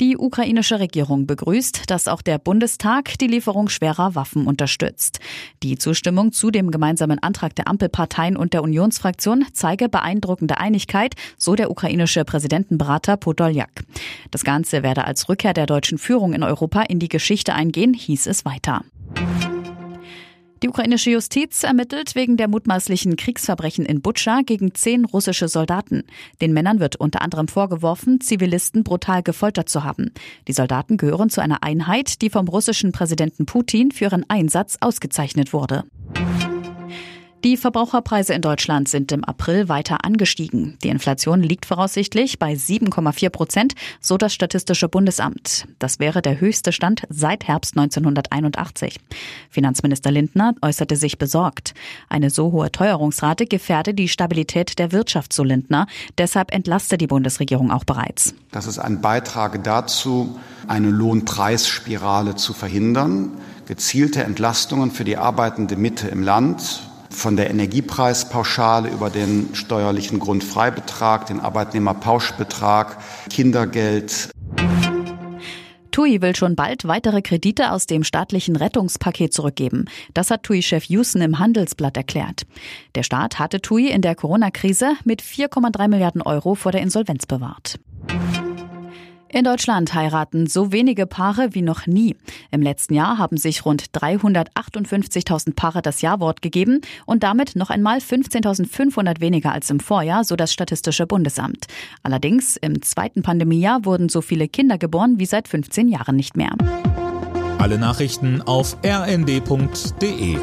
Die ukrainische Regierung begrüßt, dass auch der Bundestag die Lieferung schwerer Waffen unterstützt. Die Zustimmung zu dem gemeinsamen Antrag der Ampelparteien und der Unionsfraktion zeige beeindruckende Einigkeit, so der ukrainische Präsidentenberater Podoljak. Das Ganze werde als Rückkehr der deutschen Führung in Europa in die Geschichte eingehen, hieß es weiter. Die ukrainische Justiz ermittelt wegen der mutmaßlichen Kriegsverbrechen in Butscha gegen zehn russische Soldaten. Den Männern wird unter anderem vorgeworfen, Zivilisten brutal gefoltert zu haben. Die Soldaten gehören zu einer Einheit, die vom russischen Präsidenten Putin für ihren Einsatz ausgezeichnet wurde. Die Verbraucherpreise in Deutschland sind im April weiter angestiegen. Die Inflation liegt voraussichtlich bei 7,4 Prozent, so das Statistische Bundesamt. Das wäre der höchste Stand seit Herbst 1981. Finanzminister Lindner äußerte sich besorgt. Eine so hohe Teuerungsrate gefährde die Stabilität der Wirtschaft, so Lindner. Deshalb entlaste die Bundesregierung auch bereits. Das ist ein Beitrag dazu, eine Lohnpreisspirale zu verhindern gezielte Entlastungen für die arbeitende Mitte im Land von der Energiepreispauschale über den steuerlichen Grundfreibetrag, den Arbeitnehmerpauschbetrag, Kindergeld. TUI will schon bald weitere Kredite aus dem staatlichen Rettungspaket zurückgeben. Das hat TUI-Chef Houston im Handelsblatt erklärt. Der Staat hatte TUI in der Corona-Krise mit 4,3 Milliarden Euro vor der Insolvenz bewahrt. In Deutschland heiraten so wenige Paare wie noch nie. Im letzten Jahr haben sich rund 358.000 Paare das Jawort gegeben und damit noch einmal 15.500 weniger als im Vorjahr, so das Statistische Bundesamt. Allerdings im zweiten Pandemiejahr wurden so viele Kinder geboren wie seit 15 Jahren nicht mehr. Alle Nachrichten auf rnd.de